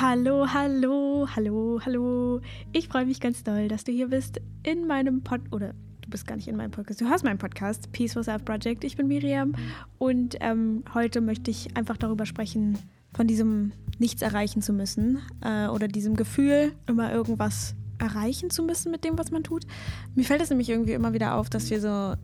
Hallo, hallo, hallo, hallo. Ich freue mich ganz doll, dass du hier bist in meinem Pod oder du bist gar nicht in meinem Podcast, du hörst meinen Podcast Peaceful Self Project. Ich bin Miriam und ähm, heute möchte ich einfach darüber sprechen, von diesem nichts erreichen zu müssen äh, oder diesem Gefühl, immer irgendwas erreichen zu müssen mit dem, was man tut. Mir fällt es nämlich irgendwie immer wieder auf, dass wir so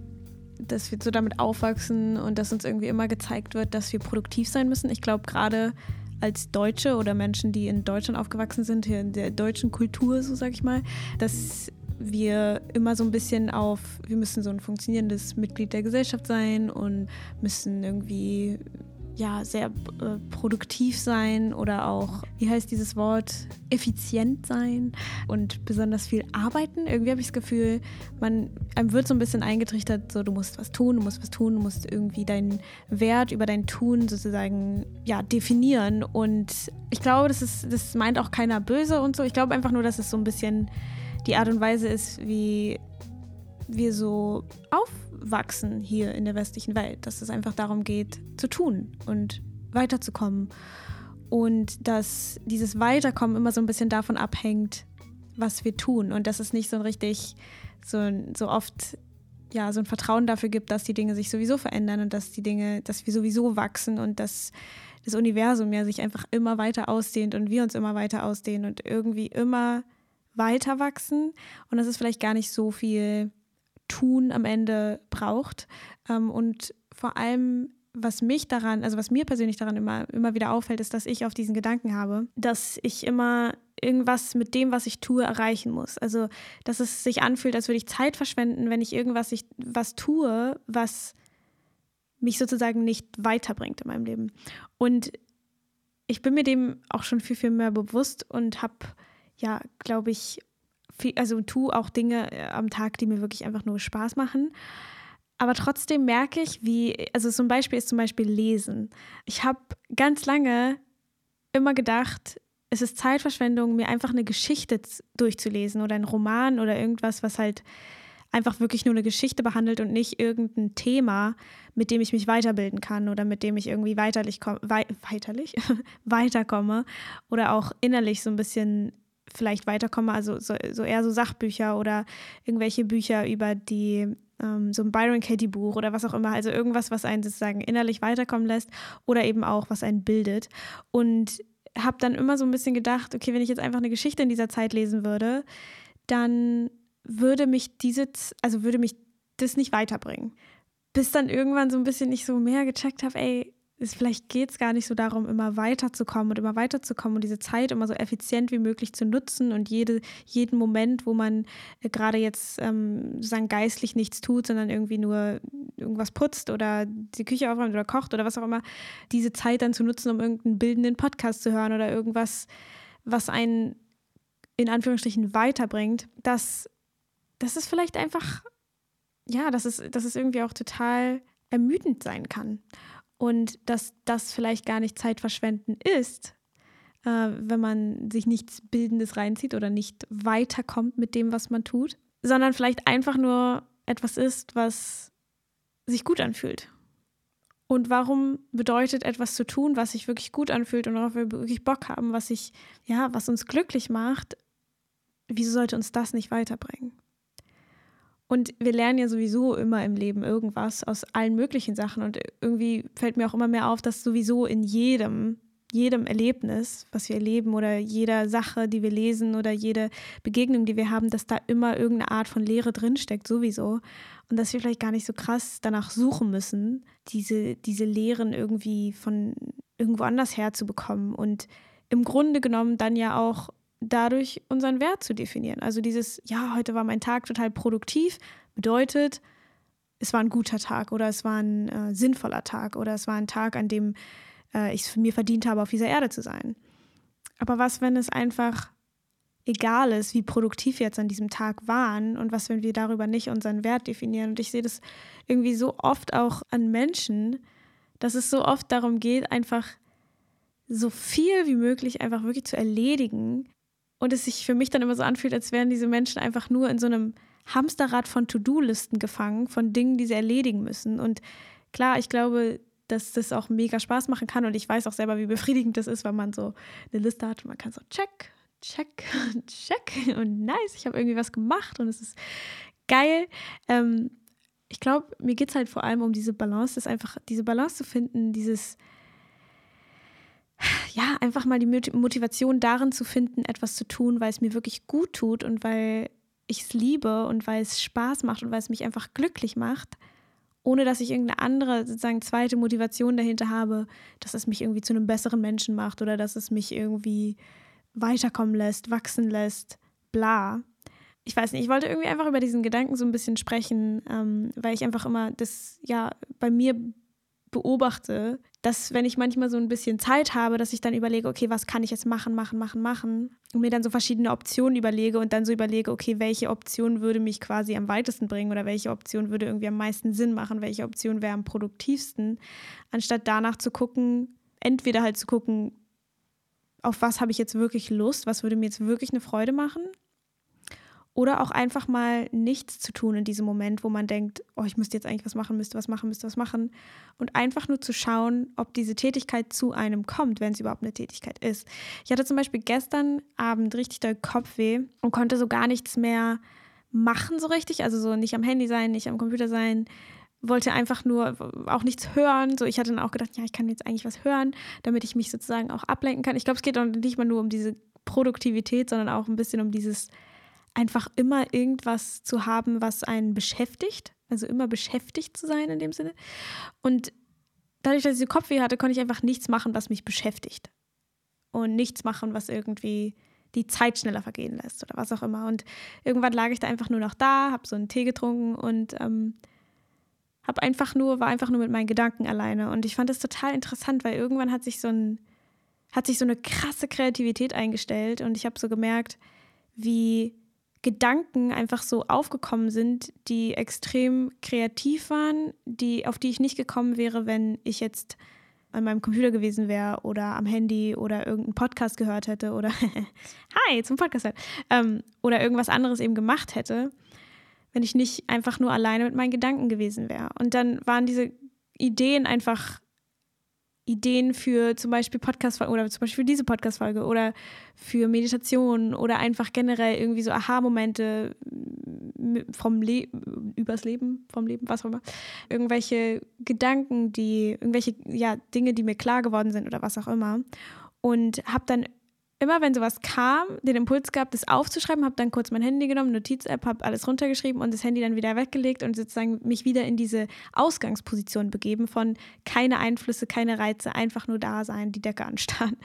dass wir so damit aufwachsen und dass uns irgendwie immer gezeigt wird, dass wir produktiv sein müssen. Ich glaube, gerade als Deutsche oder Menschen, die in Deutschland aufgewachsen sind, hier in der deutschen Kultur, so sag ich mal, dass wir immer so ein bisschen auf, wir müssen so ein funktionierendes Mitglied der Gesellschaft sein und müssen irgendwie ja, sehr äh, produktiv sein oder auch, wie heißt dieses Wort, effizient sein und besonders viel arbeiten. Irgendwie habe ich das Gefühl, man, einem wird so ein bisschen eingetrichtert, so du musst was tun, du musst was tun, du musst irgendwie deinen Wert über dein Tun sozusagen ja, definieren. Und ich glaube, das, ist, das meint auch keiner böse und so. Ich glaube einfach nur, dass es so ein bisschen die Art und Weise ist, wie wir so auf wachsen hier in der westlichen Welt, dass es einfach darum geht, zu tun und weiterzukommen. Und dass dieses Weiterkommen immer so ein bisschen davon abhängt, was wir tun. Und dass es nicht so ein richtig, so, so oft ja, so ein Vertrauen dafür gibt, dass die Dinge sich sowieso verändern und dass die Dinge, dass wir sowieso wachsen und dass das Universum ja sich einfach immer weiter ausdehnt und wir uns immer weiter ausdehnen und irgendwie immer weiter wachsen. Und dass es vielleicht gar nicht so viel Tun am Ende braucht. Ähm, und vor allem, was mich daran, also was mir persönlich daran immer, immer wieder auffällt, ist, dass ich auf diesen Gedanken habe, dass ich immer irgendwas mit dem, was ich tue, erreichen muss. Also, dass es sich anfühlt, als würde ich Zeit verschwenden, wenn ich irgendwas ich, was tue, was mich sozusagen nicht weiterbringt in meinem Leben. Und ich bin mir dem auch schon viel, viel mehr bewusst und habe, ja, glaube ich, also tue auch Dinge äh, am Tag, die mir wirklich einfach nur Spaß machen. Aber trotzdem merke ich, wie, also zum Beispiel ist zum Beispiel Lesen. Ich habe ganz lange immer gedacht, es ist Zeitverschwendung, mir einfach eine Geschichte durchzulesen oder einen Roman oder irgendwas, was halt einfach wirklich nur eine Geschichte behandelt und nicht irgendein Thema, mit dem ich mich weiterbilden kann oder mit dem ich irgendwie weiterlich, wei weiterlich? weiterkomme oder auch innerlich so ein bisschen vielleicht weiterkomme, also so, so, eher so Sachbücher oder irgendwelche Bücher über die, ähm, so ein Byron Katie Buch oder was auch immer, also irgendwas, was einen sozusagen innerlich weiterkommen lässt oder eben auch, was einen bildet. Und habe dann immer so ein bisschen gedacht, okay, wenn ich jetzt einfach eine Geschichte in dieser Zeit lesen würde, dann würde mich diese, also würde mich das nicht weiterbringen. Bis dann irgendwann so ein bisschen ich so mehr gecheckt habe, ey, es, vielleicht geht es gar nicht so darum, immer weiterzukommen und immer weiterzukommen und diese Zeit immer so effizient wie möglich zu nutzen und jede, jeden Moment, wo man äh, gerade jetzt ähm, sozusagen geistlich nichts tut, sondern irgendwie nur irgendwas putzt oder die Küche aufräumt oder kocht oder was auch immer, diese Zeit dann zu nutzen, um irgendeinen bildenden Podcast zu hören oder irgendwas, was einen in Anführungsstrichen weiterbringt, dass das ist vielleicht einfach, ja, dass es, dass es irgendwie auch total ermüdend sein kann und dass das vielleicht gar nicht Zeitverschwenden ist, äh, wenn man sich nichts Bildendes reinzieht oder nicht weiterkommt mit dem, was man tut, sondern vielleicht einfach nur etwas ist, was sich gut anfühlt. Und warum bedeutet etwas zu tun, was sich wirklich gut anfühlt und worauf wir wirklich Bock haben, was sich, ja, was uns glücklich macht, wieso sollte uns das nicht weiterbringen? Und wir lernen ja sowieso immer im Leben irgendwas aus allen möglichen Sachen. Und irgendwie fällt mir auch immer mehr auf, dass sowieso in jedem, jedem Erlebnis, was wir erleben oder jeder Sache, die wir lesen oder jede Begegnung, die wir haben, dass da immer irgendeine Art von Lehre drinsteckt, sowieso. Und dass wir vielleicht gar nicht so krass danach suchen müssen, diese, diese Lehren irgendwie von irgendwo anders herzubekommen. Und im Grunde genommen dann ja auch dadurch unseren Wert zu definieren. Also dieses, ja, heute war mein Tag total produktiv, bedeutet, es war ein guter Tag oder es war ein äh, sinnvoller Tag oder es war ein Tag, an dem äh, ich es mir verdient habe, auf dieser Erde zu sein. Aber was, wenn es einfach egal ist, wie produktiv wir jetzt an diesem Tag waren und was, wenn wir darüber nicht unseren Wert definieren? Und ich sehe das irgendwie so oft auch an Menschen, dass es so oft darum geht, einfach so viel wie möglich einfach wirklich zu erledigen, und es sich für mich dann immer so anfühlt, als wären diese Menschen einfach nur in so einem Hamsterrad von To-Do-Listen gefangen, von Dingen, die sie erledigen müssen. Und klar, ich glaube, dass das auch mega Spaß machen kann. Und ich weiß auch selber, wie befriedigend das ist, wenn man so eine Liste hat und man kann so check, check, check und nice, ich habe irgendwie was gemacht und es ist geil. Ähm, ich glaube, mir geht es halt vor allem um diese Balance, das einfach, diese Balance zu finden, dieses, ja, einfach mal die Motivation darin zu finden, etwas zu tun, weil es mir wirklich gut tut und weil ich es liebe und weil es Spaß macht und weil es mich einfach glücklich macht, ohne dass ich irgendeine andere, sozusagen zweite Motivation dahinter habe, dass es mich irgendwie zu einem besseren Menschen macht oder dass es mich irgendwie weiterkommen lässt, wachsen lässt, bla. Ich weiß nicht, ich wollte irgendwie einfach über diesen Gedanken so ein bisschen sprechen, ähm, weil ich einfach immer das ja bei mir beobachte, dass wenn ich manchmal so ein bisschen Zeit habe, dass ich dann überlege, okay, was kann ich jetzt machen, machen, machen, machen? Und mir dann so verschiedene Optionen überlege und dann so überlege, okay, welche Option würde mich quasi am weitesten bringen oder welche Option würde irgendwie am meisten Sinn machen, welche Option wäre am produktivsten, anstatt danach zu gucken, entweder halt zu gucken, auf was habe ich jetzt wirklich Lust, was würde mir jetzt wirklich eine Freude machen oder auch einfach mal nichts zu tun in diesem Moment, wo man denkt, oh, ich müsste jetzt eigentlich was machen, müsste was machen, müsste was machen. Und einfach nur zu schauen, ob diese Tätigkeit zu einem kommt, wenn es überhaupt eine Tätigkeit ist. Ich hatte zum Beispiel gestern Abend richtig doll Kopfweh und konnte so gar nichts mehr machen so richtig. Also so nicht am Handy sein, nicht am Computer sein. Wollte einfach nur auch nichts hören. So, ich hatte dann auch gedacht, ja, ich kann jetzt eigentlich was hören, damit ich mich sozusagen auch ablenken kann. Ich glaube, es geht auch nicht mal nur um diese Produktivität, sondern auch ein bisschen um dieses einfach immer irgendwas zu haben, was einen beschäftigt. Also immer beschäftigt zu sein in dem Sinne. Und dadurch, dass ich so Kopfweh hatte, konnte ich einfach nichts machen, was mich beschäftigt. Und nichts machen, was irgendwie die Zeit schneller vergehen lässt oder was auch immer. Und irgendwann lag ich da einfach nur noch da, habe so einen Tee getrunken und ähm, habe einfach nur, war einfach nur mit meinen Gedanken alleine. Und ich fand das total interessant, weil irgendwann hat sich so ein, hat sich so eine krasse Kreativität eingestellt und ich habe so gemerkt, wie Gedanken einfach so aufgekommen sind, die extrem kreativ waren, die, auf die ich nicht gekommen wäre, wenn ich jetzt an meinem Computer gewesen wäre oder am Handy oder irgendeinen Podcast gehört hätte oder Hi, zum Podcast ähm, oder irgendwas anderes eben gemacht hätte, wenn ich nicht einfach nur alleine mit meinen Gedanken gewesen wäre. Und dann waren diese Ideen einfach Ideen für zum Beispiel Podcast oder zum Beispiel für diese Podcast-Folge oder für Meditation oder einfach generell irgendwie so Aha-Momente vom Le übers Leben, vom Leben, was auch immer. Irgendwelche Gedanken, die, irgendwelche ja, Dinge, die mir klar geworden sind oder was auch immer. Und habe dann immer wenn sowas kam, den Impuls gab, das aufzuschreiben, habe dann kurz mein Handy genommen, Notiz-App, habe alles runtergeschrieben und das Handy dann wieder weggelegt und sozusagen mich wieder in diese Ausgangsposition begeben von keine Einflüsse, keine Reize, einfach nur da sein, die Decke anstarren.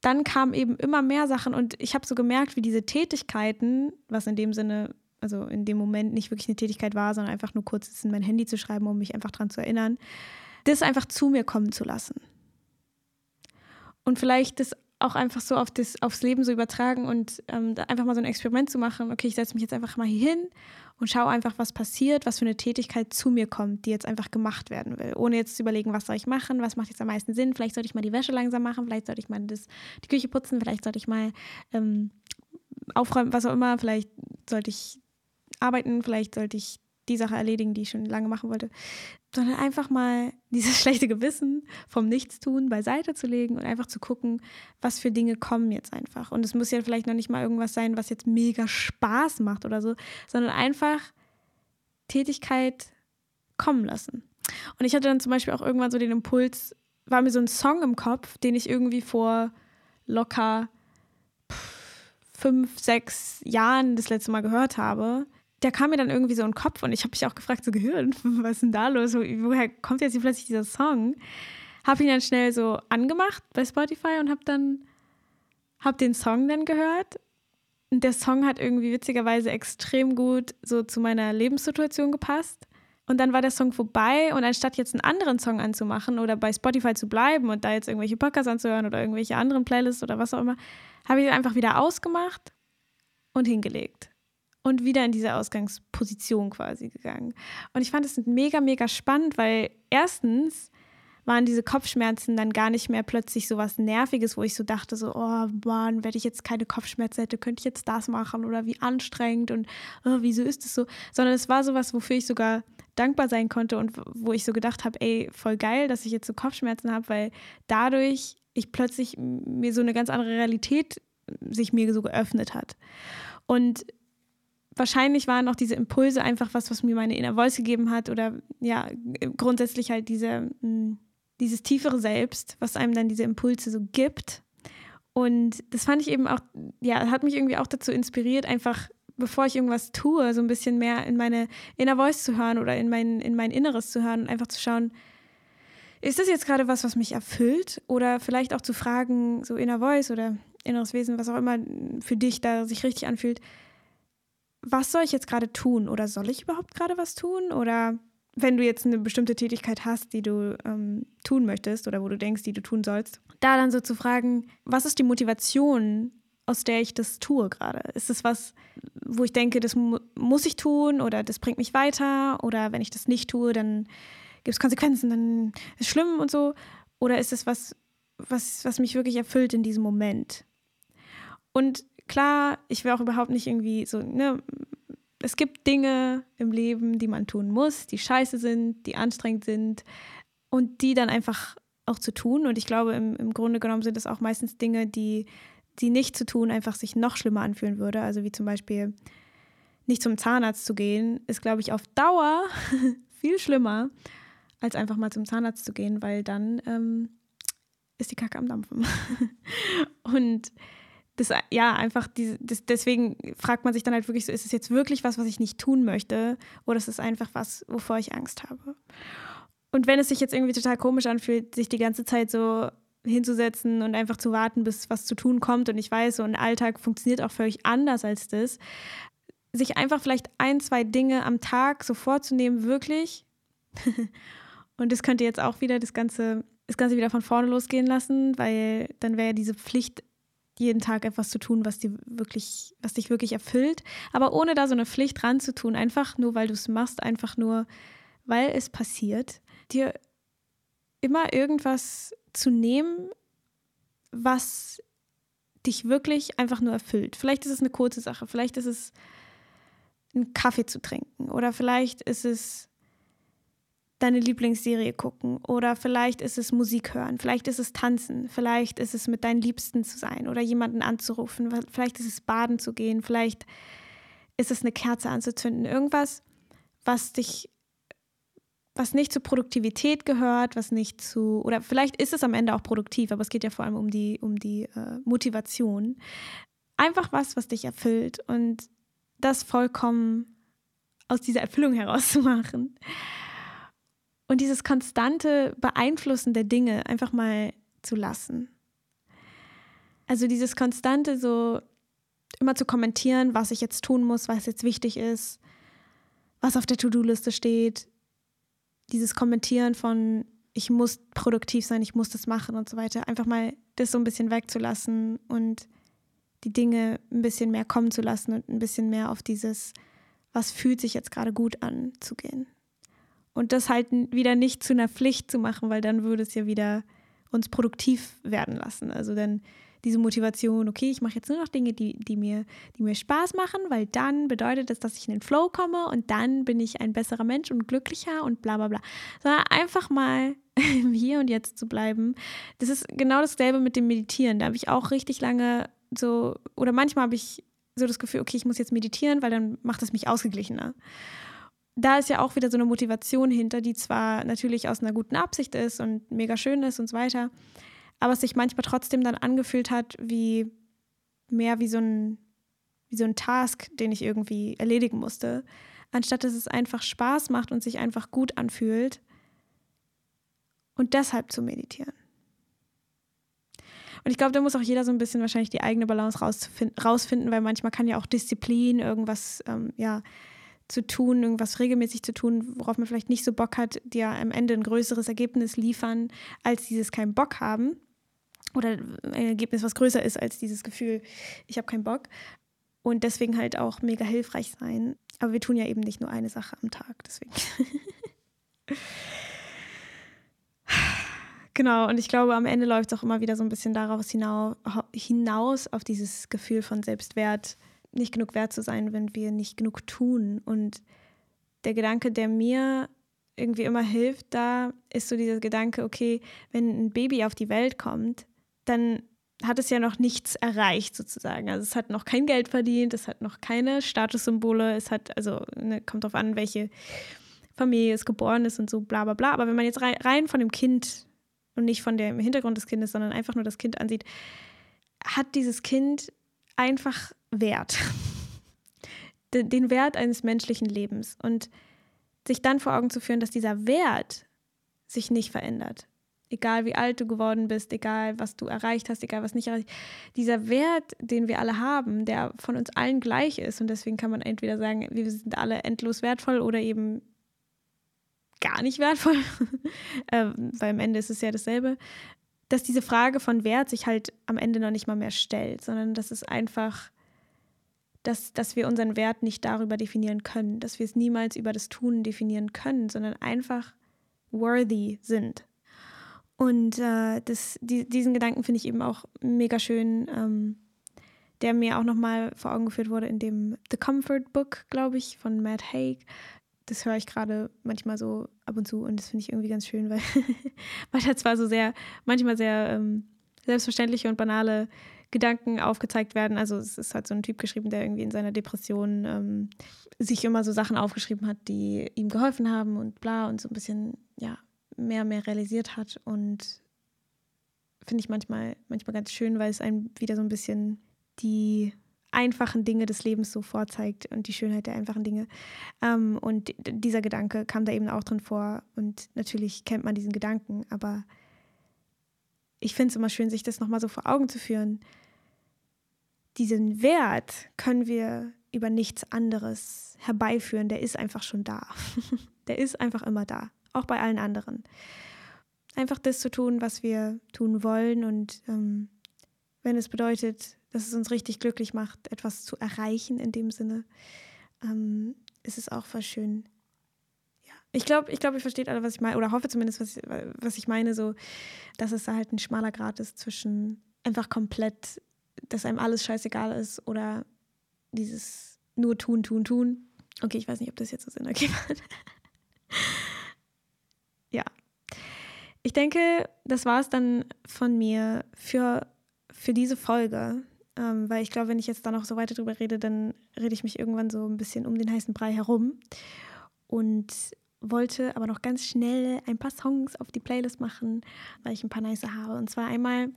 Dann kamen eben immer mehr Sachen und ich habe so gemerkt, wie diese Tätigkeiten, was in dem Sinne, also in dem Moment nicht wirklich eine Tätigkeit war, sondern einfach nur kurz in mein Handy zu schreiben, um mich einfach daran zu erinnern, das einfach zu mir kommen zu lassen. Und vielleicht das auch einfach so auf das, aufs Leben so übertragen und ähm, einfach mal so ein Experiment zu machen. Okay, ich setze mich jetzt einfach mal hier hin und schaue einfach, was passiert, was für eine Tätigkeit zu mir kommt, die jetzt einfach gemacht werden will. Ohne jetzt zu überlegen, was soll ich machen, was macht jetzt am meisten Sinn. Vielleicht sollte ich mal die Wäsche langsam machen, vielleicht sollte ich mal das, die Küche putzen, vielleicht sollte ich mal ähm, aufräumen, was auch immer. Vielleicht sollte ich arbeiten, vielleicht sollte ich die Sache erledigen, die ich schon lange machen wollte, sondern einfach mal dieses schlechte Gewissen vom Nichtstun beiseite zu legen und einfach zu gucken, was für Dinge kommen jetzt einfach. Und es muss ja vielleicht noch nicht mal irgendwas sein, was jetzt mega Spaß macht oder so, sondern einfach Tätigkeit kommen lassen. Und ich hatte dann zum Beispiel auch irgendwann so den Impuls, war mir so ein Song im Kopf, den ich irgendwie vor locker fünf, sechs Jahren das letzte Mal gehört habe der kam mir dann irgendwie so in den Kopf und ich habe mich auch gefragt, so Gehirn, was ist denn da los? Woher kommt jetzt plötzlich dieser Song? Habe ihn dann schnell so angemacht bei Spotify und habe dann hab den Song dann gehört. Und der Song hat irgendwie witzigerweise extrem gut so zu meiner Lebenssituation gepasst. Und dann war der Song vorbei und anstatt jetzt einen anderen Song anzumachen oder bei Spotify zu bleiben und da jetzt irgendwelche Podcasts anzuhören oder irgendwelche anderen Playlists oder was auch immer, habe ich einfach wieder ausgemacht und hingelegt und wieder in diese Ausgangsposition quasi gegangen. Und ich fand es mega, mega spannend, weil erstens waren diese Kopfschmerzen dann gar nicht mehr plötzlich so was Nerviges, wo ich so dachte, so, oh Mann, wenn ich jetzt keine Kopfschmerzen hätte, könnte ich jetzt das machen oder wie anstrengend und oh, wieso ist es so? Sondern es war sowas, wofür ich sogar dankbar sein konnte und wo ich so gedacht habe, ey, voll geil, dass ich jetzt so Kopfschmerzen habe, weil dadurch ich plötzlich mir so eine ganz andere Realität sich mir so geöffnet hat. Und wahrscheinlich waren auch diese Impulse einfach was, was mir meine Inner Voice gegeben hat oder ja, grundsätzlich halt diese, hm, dieses tiefere Selbst, was einem dann diese Impulse so gibt. Und das fand ich eben auch, ja, hat mich irgendwie auch dazu inspiriert, einfach bevor ich irgendwas tue, so ein bisschen mehr in meine Inner Voice zu hören oder in mein, in mein Inneres zu hören und einfach zu schauen, ist das jetzt gerade was, was mich erfüllt? Oder vielleicht auch zu fragen, so Inner Voice oder inneres Wesen, was auch immer für dich da sich richtig anfühlt, was soll ich jetzt gerade tun? Oder soll ich überhaupt gerade was tun? Oder wenn du jetzt eine bestimmte Tätigkeit hast, die du ähm, tun möchtest oder wo du denkst, die du tun sollst, da dann so zu fragen, was ist die Motivation, aus der ich das tue gerade? Ist es was, wo ich denke, das mu muss ich tun oder das bringt mich weiter oder wenn ich das nicht tue, dann gibt es Konsequenzen, dann ist es schlimm und so? Oder ist es was, was, was mich wirklich erfüllt in diesem Moment? Und klar, ich will auch überhaupt nicht irgendwie so, ne, es gibt Dinge im Leben, die man tun muss, die scheiße sind, die anstrengend sind und die dann einfach auch zu tun. Und ich glaube, im, im Grunde genommen sind es auch meistens Dinge, die die nicht zu tun einfach sich noch schlimmer anfühlen würde. Also wie zum Beispiel nicht zum Zahnarzt zu gehen, ist, glaube ich, auf Dauer viel schlimmer, als einfach mal zum Zahnarzt zu gehen, weil dann ähm, ist die Kacke am Dampfen. und das, ja, einfach, die, das, deswegen fragt man sich dann halt wirklich so, ist es jetzt wirklich was, was ich nicht tun möchte oder ist es einfach was, wovor ich Angst habe? Und wenn es sich jetzt irgendwie total komisch anfühlt, sich die ganze Zeit so hinzusetzen und einfach zu warten, bis was zu tun kommt. Und ich weiß, so ein Alltag funktioniert auch völlig anders als das. Sich einfach vielleicht ein, zwei Dinge am Tag so vorzunehmen, wirklich. und das könnte jetzt auch wieder das Ganze, das Ganze wieder von vorne losgehen lassen, weil dann wäre ja diese Pflicht, jeden Tag etwas zu tun, was, dir wirklich, was dich wirklich erfüllt. Aber ohne da so eine Pflicht ranzutun, einfach nur, weil du es machst, einfach nur, weil es passiert, dir immer irgendwas zu nehmen, was dich wirklich einfach nur erfüllt. Vielleicht ist es eine kurze Sache, vielleicht ist es einen Kaffee zu trinken oder vielleicht ist es deine Lieblingsserie gucken oder vielleicht ist es Musik hören, vielleicht ist es tanzen, vielleicht ist es mit deinen Liebsten zu sein oder jemanden anzurufen, vielleicht ist es baden zu gehen, vielleicht ist es eine Kerze anzuzünden, irgendwas, was dich was nicht zur Produktivität gehört, was nicht zu, oder vielleicht ist es am Ende auch produktiv, aber es geht ja vor allem um die, um die äh, Motivation. Einfach was, was dich erfüllt und das vollkommen aus dieser Erfüllung herauszumachen. Und dieses konstante Beeinflussen der Dinge einfach mal zu lassen. Also dieses konstante so immer zu kommentieren, was ich jetzt tun muss, was jetzt wichtig ist, was auf der To-Do-Liste steht, dieses Kommentieren von, ich muss produktiv sein, ich muss das machen und so weiter, einfach mal das so ein bisschen wegzulassen und die Dinge ein bisschen mehr kommen zu lassen und ein bisschen mehr auf dieses, was fühlt sich jetzt gerade gut an, zu gehen. Und das halt wieder nicht zu einer Pflicht zu machen, weil dann würde es ja wieder uns produktiv werden lassen. Also dann diese Motivation, okay, ich mache jetzt nur noch Dinge, die, die, mir, die mir Spaß machen, weil dann bedeutet das, dass ich in den Flow komme und dann bin ich ein besserer Mensch und glücklicher und bla bla bla. Sondern einfach mal im Hier und Jetzt zu bleiben. Das ist genau dasselbe mit dem Meditieren. Da habe ich auch richtig lange so, oder manchmal habe ich so das Gefühl, okay, ich muss jetzt meditieren, weil dann macht es mich ausgeglichener da ist ja auch wieder so eine Motivation hinter, die zwar natürlich aus einer guten Absicht ist und mega schön ist und so weiter, aber es sich manchmal trotzdem dann angefühlt hat wie mehr wie so ein, wie so ein Task, den ich irgendwie erledigen musste, anstatt dass es einfach Spaß macht und sich einfach gut anfühlt und deshalb zu meditieren. Und ich glaube, da muss auch jeder so ein bisschen wahrscheinlich die eigene Balance rausfinden, weil manchmal kann ja auch Disziplin, irgendwas, ähm, ja, zu tun, irgendwas regelmäßig zu tun, worauf man vielleicht nicht so Bock hat, dir am Ende ein größeres Ergebnis liefern, als dieses keinen Bock haben oder ein Ergebnis, was größer ist als dieses Gefühl, ich habe keinen Bock. Und deswegen halt auch mega hilfreich sein. Aber wir tun ja eben nicht nur eine Sache am Tag, deswegen. genau, und ich glaube, am Ende läuft es auch immer wieder so ein bisschen daraus hinaus, auf dieses Gefühl von Selbstwert, nicht genug wert zu sein, wenn wir nicht genug tun. Und der Gedanke, der mir irgendwie immer hilft, da ist so dieser Gedanke, okay, wenn ein Baby auf die Welt kommt, dann hat es ja noch nichts erreicht sozusagen. Also es hat noch kein Geld verdient, es hat noch keine Statussymbole, es hat, also ne, kommt darauf an, welche Familie es geboren ist und so bla bla bla. Aber wenn man jetzt rein, rein von dem Kind und nicht von dem Hintergrund des Kindes, sondern einfach nur das Kind ansieht, hat dieses Kind einfach Wert. Den Wert eines menschlichen Lebens. Und sich dann vor Augen zu führen, dass dieser Wert sich nicht verändert. Egal wie alt du geworden bist, egal was du erreicht hast, egal was nicht erreicht. Dieser Wert, den wir alle haben, der von uns allen gleich ist. Und deswegen kann man entweder sagen, wir sind alle endlos wertvoll oder eben gar nicht wertvoll, äh, weil am Ende ist es ja dasselbe, dass diese Frage von Wert sich halt am Ende noch nicht mal mehr stellt, sondern dass es einfach dass, dass wir unseren Wert nicht darüber definieren können, dass wir es niemals über das Tun definieren können, sondern einfach worthy sind. Und äh, das, die, diesen Gedanken finde ich eben auch mega schön, ähm, der mir auch nochmal vor Augen geführt wurde in dem The Comfort Book, glaube ich, von Matt Haig. Das höre ich gerade manchmal so ab und zu und das finde ich irgendwie ganz schön, weil, weil da zwar so sehr, manchmal sehr ähm, selbstverständliche und banale Gedanken aufgezeigt werden. Also es ist halt so ein Typ geschrieben, der irgendwie in seiner Depression ähm, sich immer so Sachen aufgeschrieben hat, die ihm geholfen haben und bla und so ein bisschen, ja, mehr und mehr realisiert hat. Und finde ich manchmal, manchmal ganz schön, weil es einem wieder so ein bisschen die einfachen Dinge des Lebens so vorzeigt und die Schönheit der einfachen Dinge. Ähm, und dieser Gedanke kam da eben auch drin vor. Und natürlich kennt man diesen Gedanken, aber ich finde es immer schön, sich das nochmal so vor Augen zu führen. Diesen Wert können wir über nichts anderes herbeiführen. Der ist einfach schon da. der ist einfach immer da. Auch bei allen anderen. Einfach das zu tun, was wir tun wollen. Und ähm, wenn es bedeutet, dass es uns richtig glücklich macht, etwas zu erreichen in dem Sinne, ähm, ist es auch voll schön, ich glaube, ich glaube, ihr versteht alle, was ich meine, oder hoffe zumindest, was, was ich meine, so, dass es da halt ein schmaler Grad ist zwischen einfach komplett, dass einem alles scheißegal ist oder dieses nur tun, tun, tun. Okay, ich weiß nicht, ob das jetzt so Sinn ergibt. ja. Ich denke, das war es dann von mir für, für diese Folge. Ähm, weil ich glaube, wenn ich jetzt da noch so weiter drüber rede, dann rede ich mich irgendwann so ein bisschen um den heißen Brei herum. Und wollte aber noch ganz schnell ein paar Songs auf die Playlist machen, weil ich ein paar nice habe. Und zwar einmal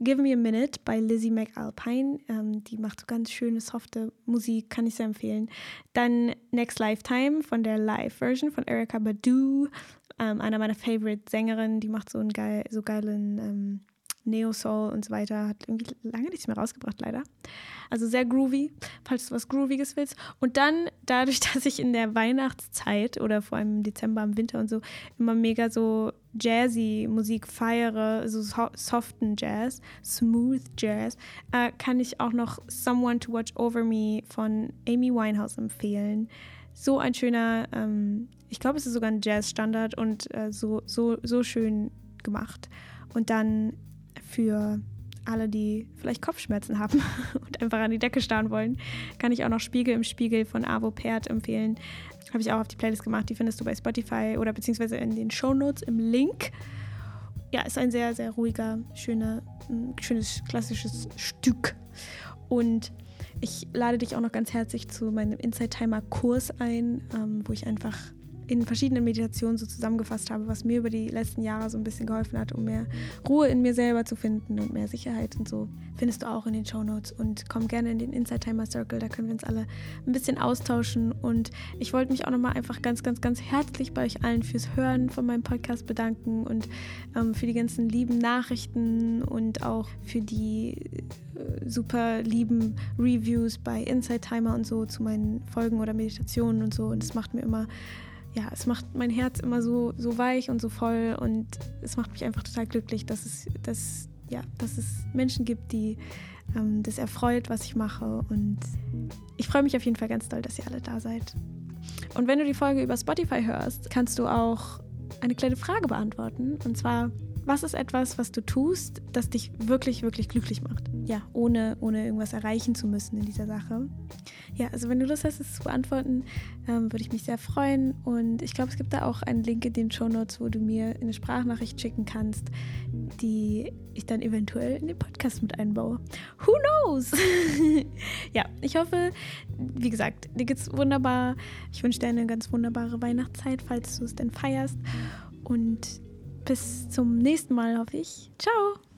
Give Me a Minute bei Lizzie McAlpine. Ähm, die macht so ganz schöne, softe Musik, kann ich sehr empfehlen. Dann Next Lifetime von der Live-Version von Erika Badu, ähm, einer meiner Favorite-Sängerinnen. Die macht so einen geil, so geilen ähm, Neo-Soul und so weiter. Hat irgendwie lange nichts mehr rausgebracht, leider. Also sehr groovy, falls du was Grooviges willst. Und dann, dadurch, dass ich in der Weihnachtszeit oder vor allem im Dezember, im Winter und so immer mega so jazzy Musik feiere, so soften Jazz, smooth Jazz, äh, kann ich auch noch Someone to Watch Over Me von Amy Winehouse empfehlen. So ein schöner, ähm, ich glaube, es ist sogar ein Jazz-Standard und äh, so, so, so schön gemacht. Und dann für alle, die vielleicht Kopfschmerzen haben und einfach an die Decke starren wollen, kann ich auch noch Spiegel im Spiegel von Avo Pert empfehlen. Habe ich auch auf die Playlist gemacht. Die findest du bei Spotify oder beziehungsweise in den Show Notes im Link. Ja, ist ein sehr, sehr ruhiger, schöner, schönes klassisches Stück. Und ich lade dich auch noch ganz herzlich zu meinem Inside Timer Kurs ein, ähm, wo ich einfach in verschiedenen Meditationen so zusammengefasst habe, was mir über die letzten Jahre so ein bisschen geholfen hat, um mehr Ruhe in mir selber zu finden und mehr Sicherheit und so, findest du auch in den Show Notes. Und komm gerne in den Inside Timer Circle, da können wir uns alle ein bisschen austauschen. Und ich wollte mich auch nochmal einfach ganz, ganz, ganz herzlich bei euch allen fürs Hören von meinem Podcast bedanken und ähm, für die ganzen lieben Nachrichten und auch für die äh, super lieben Reviews bei Inside Timer und so zu meinen Folgen oder Meditationen und so. Und es macht mir immer ja, es macht mein Herz immer so, so weich und so voll und es macht mich einfach total glücklich, dass es, dass, ja, dass es Menschen gibt, die ähm, das erfreut, was ich mache. Und ich freue mich auf jeden Fall ganz doll, dass ihr alle da seid. Und wenn du die Folge über Spotify hörst, kannst du auch eine kleine Frage beantworten. Und zwar, was ist etwas, was du tust, das dich wirklich, wirklich glücklich macht? Ja, ohne, ohne irgendwas erreichen zu müssen in dieser Sache. Ja, also wenn du Lust hast, es zu beantworten, ähm, würde ich mich sehr freuen. Und ich glaube, es gibt da auch einen Link in den Show Notes, wo du mir eine Sprachnachricht schicken kannst, die ich dann eventuell in den Podcast mit einbaue. Who knows? ja, ich hoffe, wie gesagt, dir geht's wunderbar. Ich wünsche dir eine ganz wunderbare Weihnachtszeit, falls du es denn feierst. Und bis zum nächsten Mal, hoffe ich. Ciao!